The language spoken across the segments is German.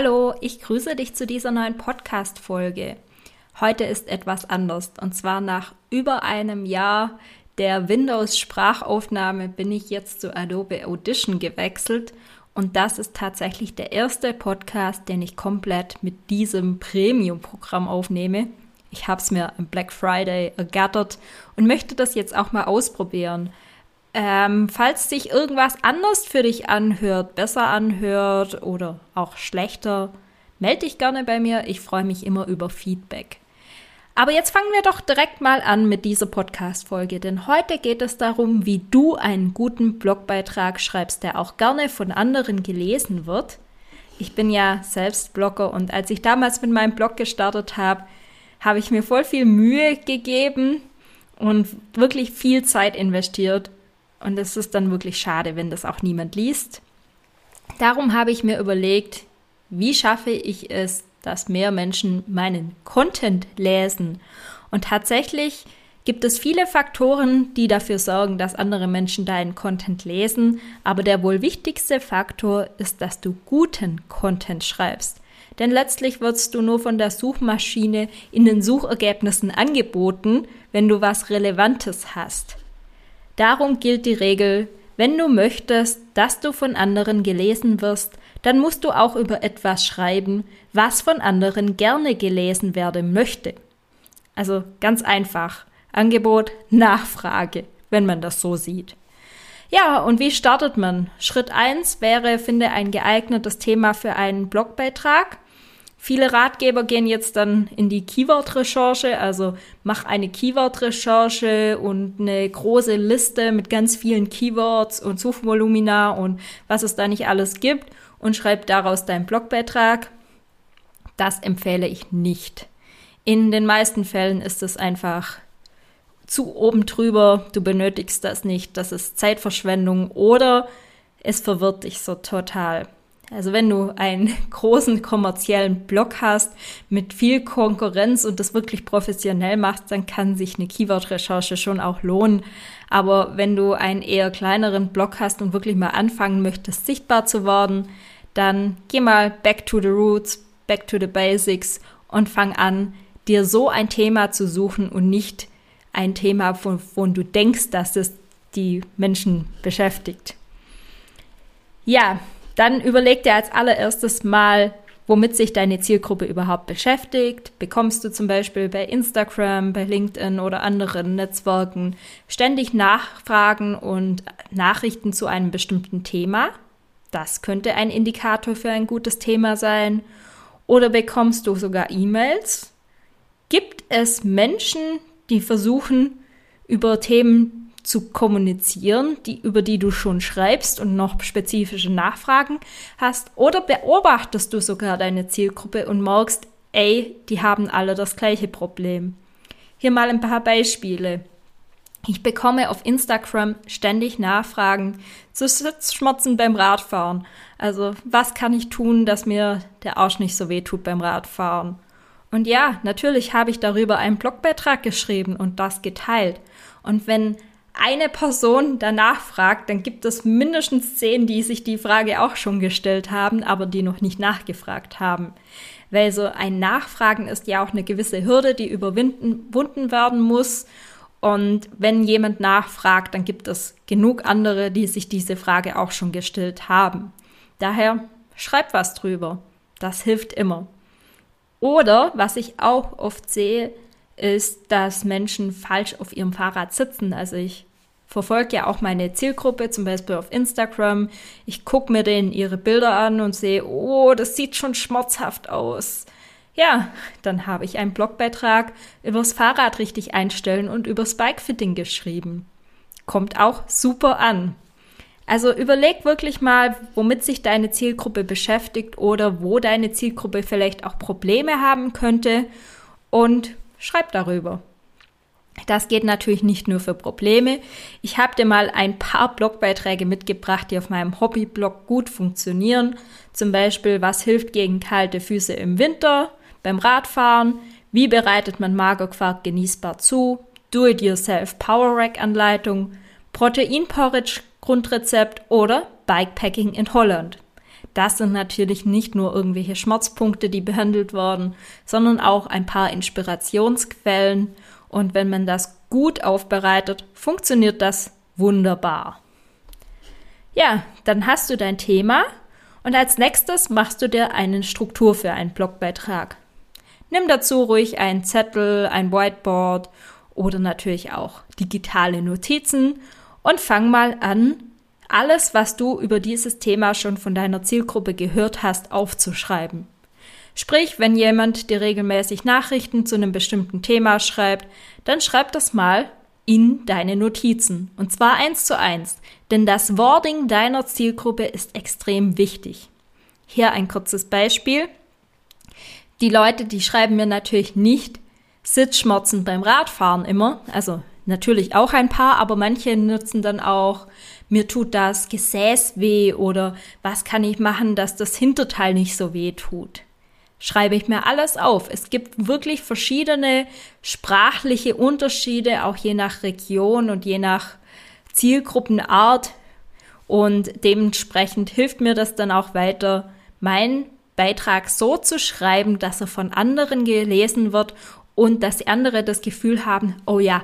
Hallo, ich grüße dich zu dieser neuen Podcast-Folge. Heute ist etwas anders und zwar nach über einem Jahr der Windows-Sprachaufnahme bin ich jetzt zu Adobe Audition gewechselt und das ist tatsächlich der erste Podcast, den ich komplett mit diesem Premium-Programm aufnehme. Ich habe es mir am Black Friday ergattert und möchte das jetzt auch mal ausprobieren. Ähm, falls sich irgendwas anders für dich anhört, besser anhört oder auch schlechter, melde dich gerne bei mir. Ich freue mich immer über Feedback. Aber jetzt fangen wir doch direkt mal an mit dieser Podcast-Folge, denn heute geht es darum, wie du einen guten Blogbeitrag schreibst, der auch gerne von anderen gelesen wird. Ich bin ja selbst Blogger und als ich damals mit meinem Blog gestartet habe, habe ich mir voll viel Mühe gegeben und wirklich viel Zeit investiert, und es ist dann wirklich schade, wenn das auch niemand liest. Darum habe ich mir überlegt, wie schaffe ich es, dass mehr Menschen meinen Content lesen. Und tatsächlich gibt es viele Faktoren, die dafür sorgen, dass andere Menschen deinen Content lesen. Aber der wohl wichtigste Faktor ist, dass du guten Content schreibst. Denn letztlich wirst du nur von der Suchmaschine in den Suchergebnissen angeboten, wenn du was Relevantes hast. Darum gilt die Regel, wenn du möchtest, dass du von anderen gelesen wirst, dann musst du auch über etwas schreiben, was von anderen gerne gelesen werden möchte. Also ganz einfach. Angebot, Nachfrage, wenn man das so sieht. Ja, und wie startet man? Schritt eins wäre, finde ein geeignetes Thema für einen Blogbeitrag. Viele Ratgeber gehen jetzt dann in die Keyword-Recherche, also mach eine Keyword-Recherche und eine große Liste mit ganz vielen Keywords und Suchvolumina und was es da nicht alles gibt und schreib daraus deinen Blogbeitrag. Das empfehle ich nicht. In den meisten Fällen ist es einfach zu oben drüber, du benötigst das nicht, das ist Zeitverschwendung oder es verwirrt dich so total. Also wenn du einen großen kommerziellen Blog hast mit viel Konkurrenz und das wirklich professionell machst, dann kann sich eine Keyword-Recherche schon auch lohnen. Aber wenn du einen eher kleineren Blog hast und wirklich mal anfangen möchtest, sichtbar zu werden, dann geh mal back to the roots, back to the basics und fang an, dir so ein Thema zu suchen und nicht ein Thema, von, von du denkst, dass es die Menschen beschäftigt. Ja, dann überleg dir als allererstes mal, womit sich deine Zielgruppe überhaupt beschäftigt. Bekommst du zum Beispiel bei Instagram, bei LinkedIn oder anderen Netzwerken ständig Nachfragen und Nachrichten zu einem bestimmten Thema? Das könnte ein Indikator für ein gutes Thema sein. Oder bekommst du sogar E-Mails? Gibt es Menschen, die versuchen, über Themen zu kommunizieren, die, über die du schon schreibst und noch spezifische Nachfragen hast? Oder beobachtest du sogar deine Zielgruppe und merkst, ey, die haben alle das gleiche Problem? Hier mal ein paar Beispiele. Ich bekomme auf Instagram ständig Nachfragen zu Sitzschmerzen beim Radfahren. Also, was kann ich tun, dass mir der Arsch nicht so weh tut beim Radfahren? Und ja, natürlich habe ich darüber einen Blogbeitrag geschrieben und das geteilt. Und wenn eine Person danach fragt, dann gibt es mindestens zehn, die sich die Frage auch schon gestellt haben, aber die noch nicht nachgefragt haben. Weil so ein Nachfragen ist ja auch eine gewisse Hürde, die überwunden werden muss. Und wenn jemand nachfragt, dann gibt es genug andere, die sich diese Frage auch schon gestellt haben. Daher schreib was drüber. Das hilft immer. Oder was ich auch oft sehe, ist, dass Menschen falsch auf ihrem Fahrrad sitzen. Also ich verfolge ja auch meine Zielgruppe, zum Beispiel auf Instagram. Ich gucke mir denen ihre Bilder an und sehe, oh, das sieht schon schmerzhaft aus. Ja, dann habe ich einen Blogbeitrag übers Fahrrad richtig einstellen und übers Bikefitting geschrieben. Kommt auch super an. Also überleg wirklich mal, womit sich deine Zielgruppe beschäftigt oder wo deine Zielgruppe vielleicht auch Probleme haben könnte und schreib darüber. Das geht natürlich nicht nur für Probleme. Ich habe dir mal ein paar Blogbeiträge mitgebracht, die auf meinem Hobbyblog gut funktionieren. Zum Beispiel, was hilft gegen kalte Füße im Winter beim Radfahren? Wie bereitet man Magerquark genießbar zu? Do-it-yourself Power Rack Anleitung, Protein Porridge Grundrezept oder Bikepacking in Holland. Das sind natürlich nicht nur irgendwelche Schmerzpunkte, die behandelt wurden, sondern auch ein paar Inspirationsquellen. Und wenn man das gut aufbereitet, funktioniert das wunderbar. Ja, dann hast du dein Thema und als nächstes machst du dir eine Struktur für einen Blogbeitrag. Nimm dazu ruhig einen Zettel, ein Whiteboard oder natürlich auch digitale Notizen und fang mal an, alles, was du über dieses Thema schon von deiner Zielgruppe gehört hast, aufzuschreiben. Sprich, wenn jemand dir regelmäßig Nachrichten zu einem bestimmten Thema schreibt, dann schreib das mal in deine Notizen. Und zwar eins zu eins. Denn das Wording deiner Zielgruppe ist extrem wichtig. Hier ein kurzes Beispiel. Die Leute, die schreiben mir natürlich nicht Sitzschmerzen beim Radfahren immer. Also natürlich auch ein paar, aber manche nutzen dann auch, mir tut das Gesäß weh oder was kann ich machen, dass das Hinterteil nicht so weh tut. Schreibe ich mir alles auf. Es gibt wirklich verschiedene sprachliche Unterschiede, auch je nach Region und je nach Zielgruppenart. Und dementsprechend hilft mir das dann auch weiter, meinen Beitrag so zu schreiben, dass er von anderen gelesen wird und dass andere das Gefühl haben, oh ja,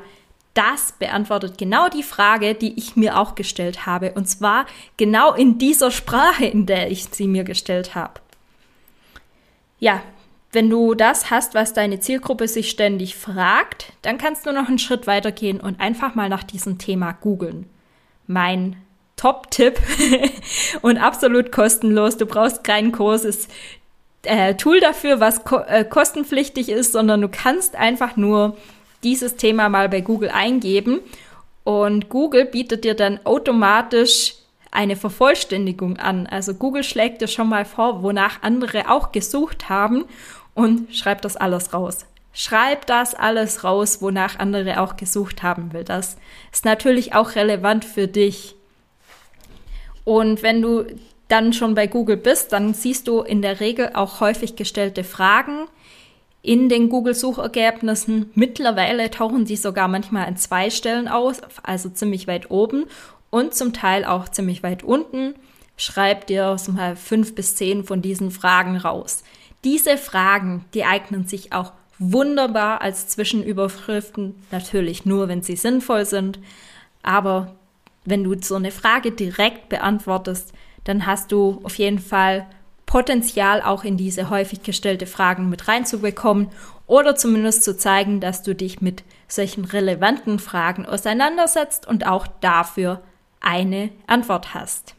das beantwortet genau die Frage, die ich mir auch gestellt habe. Und zwar genau in dieser Sprache, in der ich sie mir gestellt habe. Ja, wenn du das hast, was deine Zielgruppe sich ständig fragt, dann kannst du noch einen Schritt weiter gehen und einfach mal nach diesem Thema googeln. Mein Top-Tipp und absolut kostenlos. Du brauchst Kurs, ist äh, Tool dafür, was ko äh, kostenpflichtig ist, sondern du kannst einfach nur dieses Thema mal bei Google eingeben und Google bietet dir dann automatisch eine Vervollständigung an. Also Google schlägt dir schon mal vor, wonach andere auch gesucht haben und schreibt das alles raus. Schreib das alles raus, wonach andere auch gesucht haben will. Das ist natürlich auch relevant für dich. Und wenn du dann schon bei Google bist, dann siehst du in der Regel auch häufig gestellte Fragen in den Google-Suchergebnissen. Mittlerweile tauchen sie sogar manchmal an zwei Stellen aus, also ziemlich weit oben und zum Teil auch ziemlich weit unten. Schreib dir mal fünf bis zehn von diesen Fragen raus. Diese Fragen, die eignen sich auch wunderbar als Zwischenüberschriften, natürlich nur, wenn sie sinnvoll sind. Aber wenn du so eine Frage direkt beantwortest, dann hast du auf jeden Fall Potenzial auch in diese häufig gestellte Fragen mit reinzubekommen oder zumindest zu zeigen, dass du dich mit solchen relevanten Fragen auseinandersetzt und auch dafür eine Antwort hast.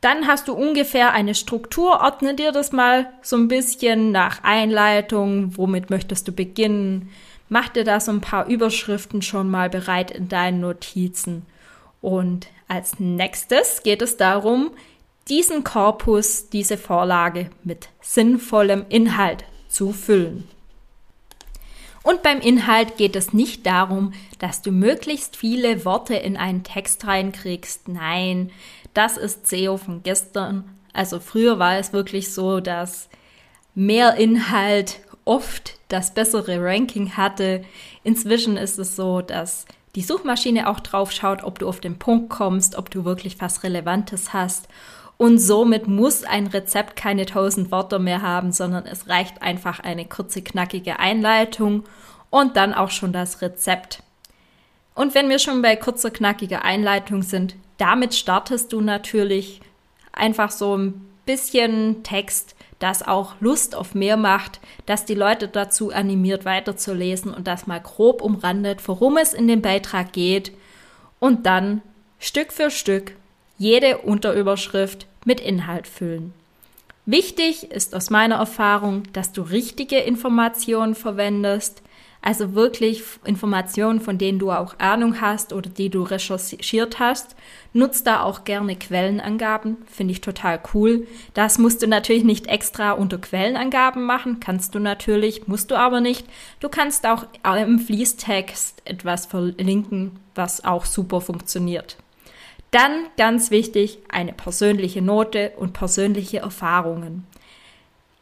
Dann hast du ungefähr eine Struktur, ordne dir das mal so ein bisschen nach Einleitung, womit möchtest du beginnen, mach dir da so ein paar Überschriften schon mal bereit in deinen Notizen. Und als nächstes geht es darum, diesen Korpus, diese Vorlage mit sinnvollem Inhalt zu füllen. Und beim Inhalt geht es nicht darum, dass du möglichst viele Worte in einen Text reinkriegst. Nein, das ist SEO von gestern. Also früher war es wirklich so, dass mehr Inhalt oft das bessere Ranking hatte. Inzwischen ist es so, dass die Suchmaschine auch drauf schaut, ob du auf den Punkt kommst, ob du wirklich was Relevantes hast. Und somit muss ein Rezept keine tausend Worte mehr haben, sondern es reicht einfach eine kurze, knackige Einleitung und dann auch schon das Rezept. Und wenn wir schon bei kurzer, knackiger Einleitung sind, damit startest du natürlich einfach so ein bisschen Text, das auch Lust auf mehr macht, dass die Leute dazu animiert weiterzulesen und das mal grob umrandet, worum es in dem Beitrag geht und dann Stück für Stück jede Unterüberschrift mit Inhalt füllen. Wichtig ist aus meiner Erfahrung, dass du richtige Informationen verwendest, Also wirklich Informationen, von denen du auch Ahnung hast oder die du recherchiert hast. Nutz da auch gerne Quellenangaben, finde ich total cool. Das musst du natürlich nicht extra unter Quellenangaben machen, kannst du natürlich, musst du aber nicht. Du kannst auch im Fließtext etwas verlinken, was auch super funktioniert. Dann ganz wichtig, eine persönliche Note und persönliche Erfahrungen.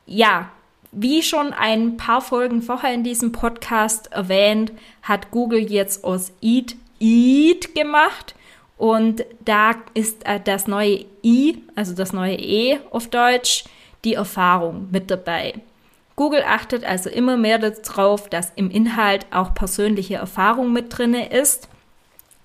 Ja, wie schon ein paar Folgen vorher in diesem Podcast erwähnt, hat Google jetzt aus Eat Eat gemacht und da ist äh, das neue I, also das neue E auf Deutsch, die Erfahrung mit dabei. Google achtet also immer mehr darauf, dass im Inhalt auch persönliche Erfahrung mit drinne ist.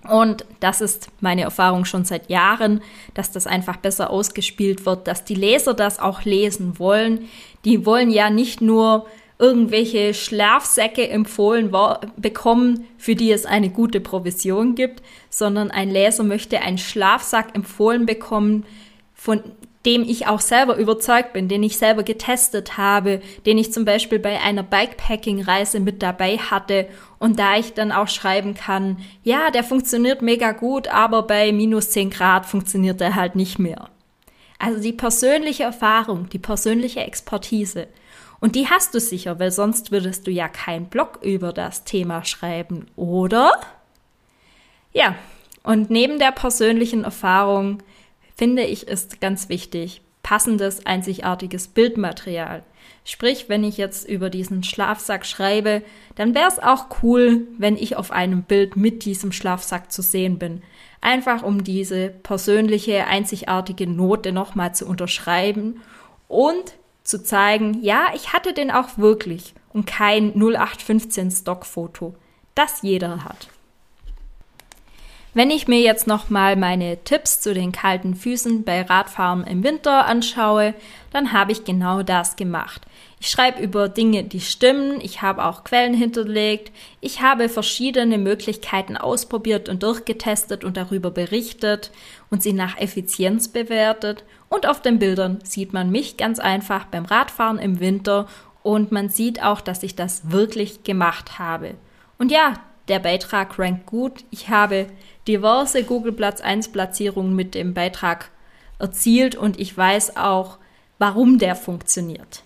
Und das ist meine Erfahrung schon seit Jahren, dass das einfach besser ausgespielt wird, dass die Leser das auch lesen wollen. Die wollen ja nicht nur irgendwelche Schlafsäcke empfohlen bekommen, für die es eine gute Provision gibt, sondern ein Leser möchte einen Schlafsack empfohlen bekommen, von dem ich auch selber überzeugt bin, den ich selber getestet habe, den ich zum Beispiel bei einer Bikepacking-Reise mit dabei hatte und da ich dann auch schreiben kann, ja, der funktioniert mega gut, aber bei minus 10 Grad funktioniert er halt nicht mehr. Also die persönliche Erfahrung, die persönliche Expertise. Und die hast du sicher, weil sonst würdest du ja keinen Blog über das Thema schreiben, oder? Ja, und neben der persönlichen Erfahrung finde ich, ist ganz wichtig, passendes, einzigartiges Bildmaterial. Sprich, wenn ich jetzt über diesen Schlafsack schreibe, dann wäre es auch cool, wenn ich auf einem Bild mit diesem Schlafsack zu sehen bin. Einfach um diese persönliche, einzigartige Note nochmal zu unterschreiben und zu zeigen, ja, ich hatte den auch wirklich und kein 0815 Stockfoto, das jeder hat. Wenn ich mir jetzt nochmal meine Tipps zu den kalten Füßen bei Radfahren im Winter anschaue, dann habe ich genau das gemacht. Ich schreibe über Dinge, die stimmen, ich habe auch Quellen hinterlegt, ich habe verschiedene Möglichkeiten ausprobiert und durchgetestet und darüber berichtet und sie nach Effizienz bewertet und auf den Bildern sieht man mich ganz einfach beim Radfahren im Winter und man sieht auch, dass ich das wirklich gemacht habe. Und ja, der Beitrag rankt gut. Ich habe diverse Google Platz 1 Platzierungen mit dem Beitrag erzielt und ich weiß auch, warum der funktioniert.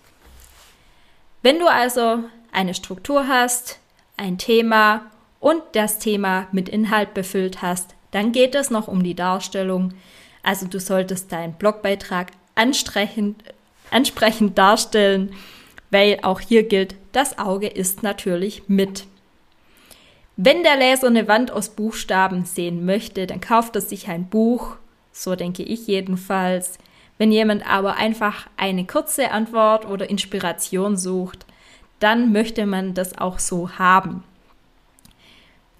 Wenn du also eine Struktur hast, ein Thema und das Thema mit Inhalt befüllt hast, dann geht es noch um die Darstellung. Also du solltest deinen Blogbeitrag ansprechend, ansprechend darstellen, weil auch hier gilt, das Auge ist natürlich mit. Wenn der Leser eine Wand aus Buchstaben sehen möchte, dann kauft er sich ein Buch, so denke ich jedenfalls. Wenn jemand aber einfach eine kurze Antwort oder Inspiration sucht, dann möchte man das auch so haben.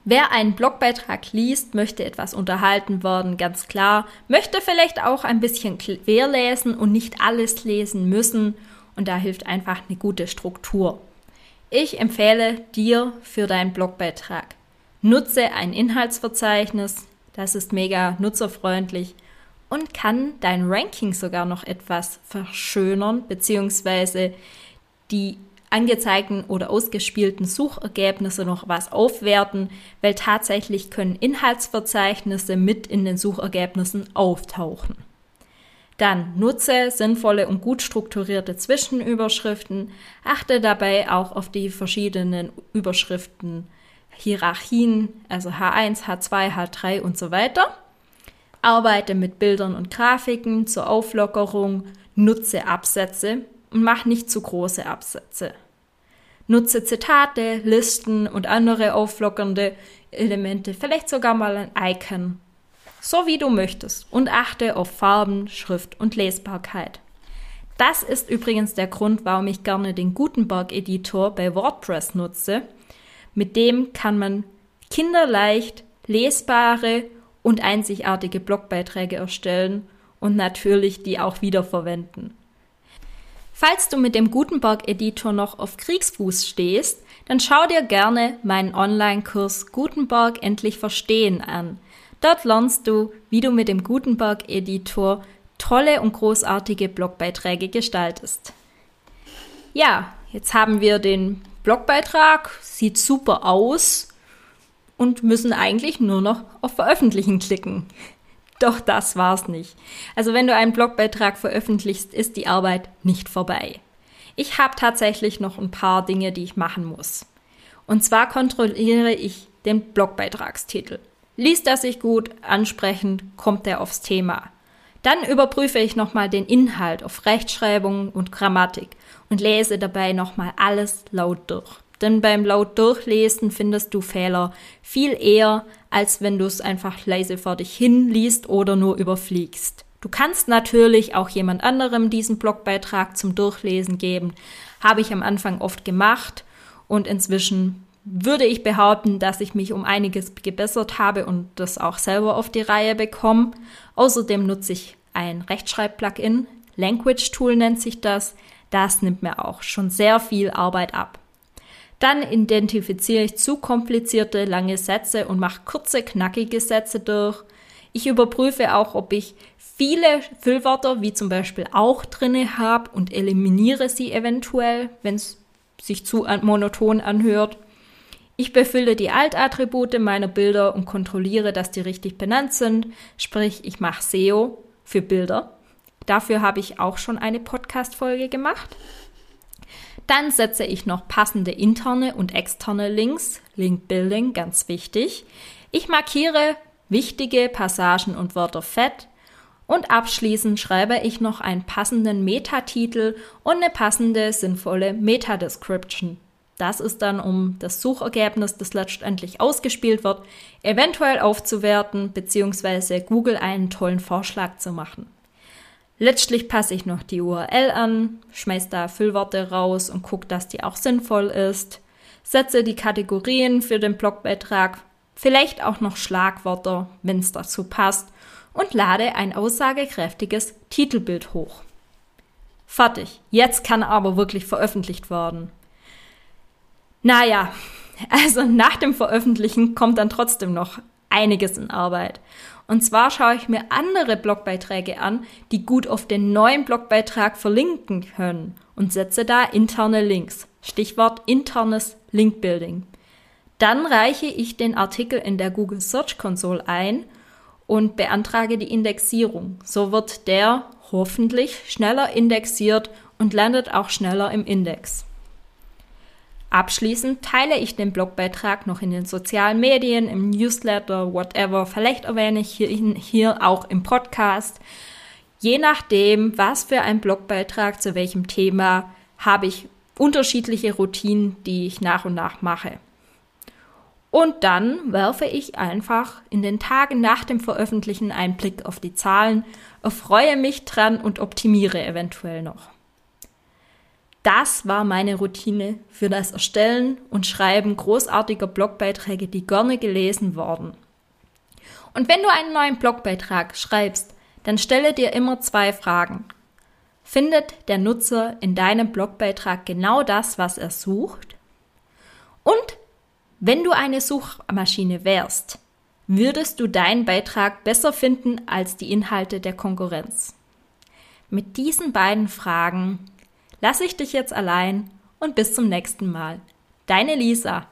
Wer einen Blogbeitrag liest, möchte etwas unterhalten werden, ganz klar, möchte vielleicht auch ein bisschen quer lesen und nicht alles lesen müssen und da hilft einfach eine gute Struktur. Ich empfehle dir für deinen Blogbeitrag. Nutze ein Inhaltsverzeichnis, das ist mega nutzerfreundlich und kann dein Ranking sogar noch etwas verschönern, beziehungsweise die angezeigten oder ausgespielten Suchergebnisse noch was aufwerten, weil tatsächlich können Inhaltsverzeichnisse mit in den Suchergebnissen auftauchen. Dann nutze sinnvolle und gut strukturierte Zwischenüberschriften. Achte dabei auch auf die verschiedenen Überschriften Hierarchien, also H1, H2, H3 und so weiter. Arbeite mit Bildern und Grafiken zur Auflockerung, nutze Absätze und mach nicht zu große Absätze. Nutze Zitate, Listen und andere auflockernde Elemente, vielleicht sogar mal ein Icon so wie du möchtest und achte auf Farben, Schrift und Lesbarkeit. Das ist übrigens der Grund, warum ich gerne den Gutenberg-Editor bei WordPress nutze. Mit dem kann man kinderleicht lesbare und einzigartige Blogbeiträge erstellen und natürlich die auch wiederverwenden. Falls du mit dem Gutenberg-Editor noch auf Kriegsfuß stehst, dann schau dir gerne meinen Online-Kurs Gutenberg endlich verstehen an. Dort lernst du, wie du mit dem Gutenberg-Editor tolle und großartige Blogbeiträge gestaltest. Ja, jetzt haben wir den Blogbeitrag, sieht super aus und müssen eigentlich nur noch auf Veröffentlichen klicken. Doch das war's nicht. Also wenn du einen Blogbeitrag veröffentlichst, ist die Arbeit nicht vorbei. Ich habe tatsächlich noch ein paar Dinge, die ich machen muss. Und zwar kontrolliere ich den Blogbeitragstitel. Liest er sich gut, ansprechend, kommt er aufs Thema. Dann überprüfe ich nochmal den Inhalt auf Rechtschreibung und Grammatik und lese dabei nochmal alles laut durch. Denn beim laut durchlesen findest du Fehler viel eher, als wenn du es einfach leise vor dich hin liest oder nur überfliegst. Du kannst natürlich auch jemand anderem diesen Blogbeitrag zum Durchlesen geben. Habe ich am Anfang oft gemacht und inzwischen würde ich behaupten, dass ich mich um einiges gebessert habe und das auch selber auf die Reihe bekomme. Außerdem nutze ich ein Rechtschreib-Plugin. Language Tool nennt sich das. Das nimmt mir auch schon sehr viel Arbeit ab. Dann identifiziere ich zu komplizierte lange Sätze und mache kurze, knackige Sätze durch. Ich überprüfe auch, ob ich viele Füllwörter, wie zum Beispiel auch drinne habe und eliminiere sie eventuell, wenn es sich zu monoton anhört. Ich befülle die Altattribute meiner Bilder und kontrolliere, dass die richtig benannt sind. Sprich, ich mache SEO für Bilder. Dafür habe ich auch schon eine Podcast-Folge gemacht. Dann setze ich noch passende interne und externe Links, Link Building, ganz wichtig. Ich markiere wichtige Passagen und Wörter fett und abschließend schreibe ich noch einen passenden Metatitel und eine passende sinnvolle Meta-Description. Das ist dann, um das Suchergebnis, das letztendlich ausgespielt wird, eventuell aufzuwerten bzw. Google einen tollen Vorschlag zu machen. Letztlich passe ich noch die URL an, schmeiß da Füllworte raus und gucke, dass die auch sinnvoll ist, setze die Kategorien für den Blogbeitrag, vielleicht auch noch Schlagwörter, wenn es dazu passt, und lade ein aussagekräftiges Titelbild hoch. Fertig. Jetzt kann aber wirklich veröffentlicht werden. Naja, also nach dem Veröffentlichen kommt dann trotzdem noch einiges in Arbeit. Und zwar schaue ich mir andere Blogbeiträge an, die gut auf den neuen Blogbeitrag verlinken können und setze da interne Links. Stichwort internes Linkbuilding. Dann reiche ich den Artikel in der Google Search Console ein und beantrage die Indexierung. So wird der hoffentlich schneller indexiert und landet auch schneller im Index. Abschließend teile ich den Blogbeitrag noch in den sozialen Medien, im Newsletter, whatever. Vielleicht erwähne ich hier, hier auch im Podcast. Je nachdem, was für ein Blogbeitrag zu welchem Thema, habe ich unterschiedliche Routinen, die ich nach und nach mache. Und dann werfe ich einfach in den Tagen nach dem Veröffentlichen einen Blick auf die Zahlen, erfreue mich dran und optimiere eventuell noch. Das war meine Routine für das Erstellen und Schreiben großartiger Blogbeiträge, die gerne gelesen wurden. Und wenn du einen neuen Blogbeitrag schreibst, dann stelle dir immer zwei Fragen. Findet der Nutzer in deinem Blogbeitrag genau das, was er sucht? Und wenn du eine Suchmaschine wärst, würdest du deinen Beitrag besser finden als die Inhalte der Konkurrenz? Mit diesen beiden Fragen lasse ich dich jetzt allein und bis zum nächsten Mal. Deine Lisa.